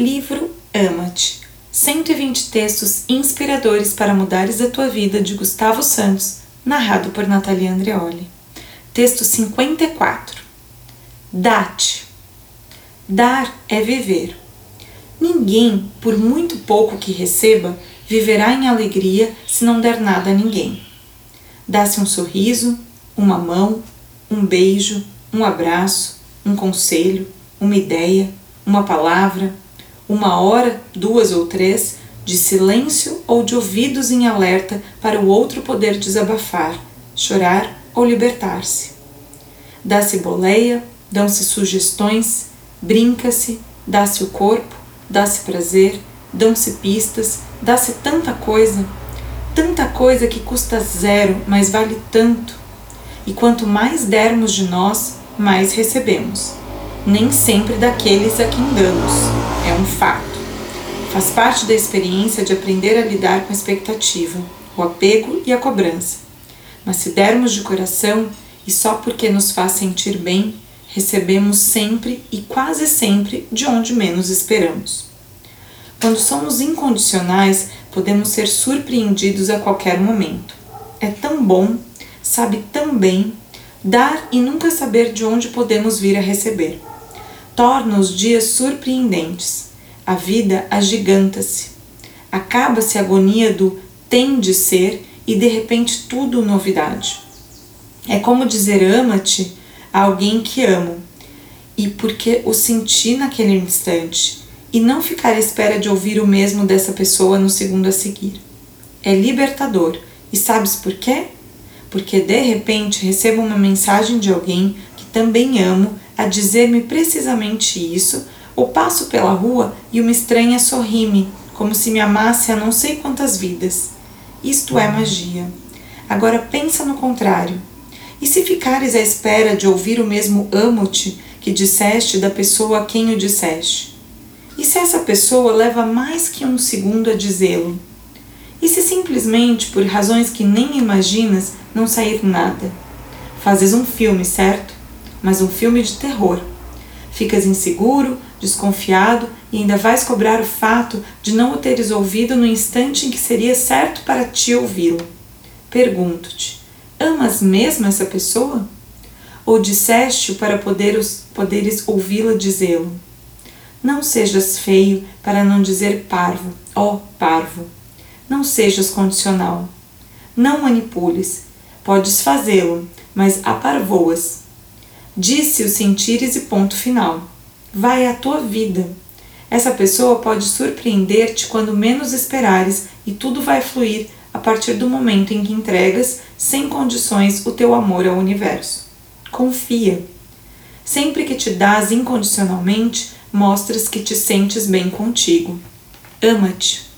Livro Ama-te. 120 textos inspiradores para mudares a tua vida de Gustavo Santos, narrado por Natalia Andreoli. Texto 54. Date. Dar é viver. Ninguém, por muito pouco que receba, viverá em alegria se não der nada a ninguém. Dá-se um sorriso, uma mão, um beijo, um abraço, um conselho, uma ideia, uma palavra, uma hora, duas ou três, de silêncio ou de ouvidos em alerta para o outro poder desabafar, chorar ou libertar-se. Dá-se boleia, dão-se sugestões, brinca-se, dá-se o corpo, dá-se prazer, dão-se pistas, dá-se tanta coisa, tanta coisa que custa zero, mas vale tanto. E quanto mais dermos de nós, mais recebemos. Nem sempre daqueles a quem damos, é um fato. Faz parte da experiência de aprender a lidar com a expectativa, o apego e a cobrança. Mas se dermos de coração e só porque nos faz sentir bem, recebemos sempre e quase sempre de onde menos esperamos. Quando somos incondicionais, podemos ser surpreendidos a qualquer momento. É tão bom, sabe tão bem, dar e nunca saber de onde podemos vir a receber. Torna os dias surpreendentes. A vida agiganta-se. Acaba-se a agonia do tem de ser e de repente tudo novidade. É como dizer ama-te a alguém que amo, e porque o senti naquele instante e não ficar à espera de ouvir o mesmo dessa pessoa no segundo a seguir. É libertador. E sabes por quê? Porque de repente recebo uma mensagem de alguém que também amo a dizer-me precisamente isso, ou passo pela rua e uma estranha sorri-me, como se me amasse há não sei quantas vidas. Isto é magia. Agora pensa no contrário. E se ficares à espera de ouvir o mesmo amo-te que disseste da pessoa a quem o disseste? E se essa pessoa leva mais que um segundo a dizê-lo? E se simplesmente, por razões que nem imaginas, não sair nada? Fazes um filme, certo? Mas um filme de terror. Ficas inseguro, desconfiado e ainda vais cobrar o fato de não o teres ouvido no instante em que seria certo para ti ouvi-lo. Pergunto-te: amas mesmo essa pessoa? Ou disseste-o para poderes, poderes ouvi-la dizê-lo? Não sejas feio para não dizer parvo, ó oh, parvo. Não sejas condicional. Não manipules. Podes fazê-lo, mas aparvoas. Disse o sentires e ponto final. Vai à tua vida. Essa pessoa pode surpreender-te quando menos esperares e tudo vai fluir a partir do momento em que entregas, sem condições, o teu amor ao universo. Confia. Sempre que te dás incondicionalmente, mostras que te sentes bem contigo. Ama-te.